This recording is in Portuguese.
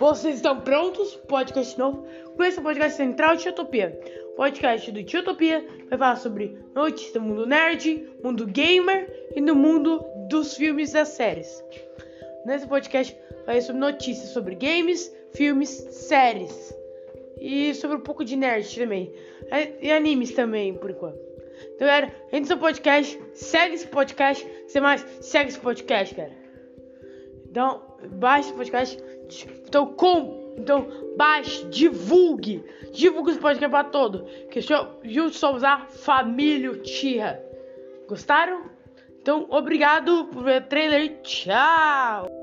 Vocês estão prontos? Podcast novo. Com esse podcast central de Utopia. Podcast do Utopia vai falar sobre notícias do mundo nerd, mundo gamer e no mundo dos filmes e das séries. Nesse podcast vai sobre notícias sobre games, filmes, séries e sobre um pouco de nerd também. E animes também, por enquanto. Então, galera, entra no podcast, segue esse podcast, você mais, segue esse podcast, cara. Então, baixe esse podcast. Então, com, então baixe, divulgue. Divulgue esse podcast para todo. Que juntos somos a família Tira. Gostaram? Então, obrigado por ver o trailer. Tchau!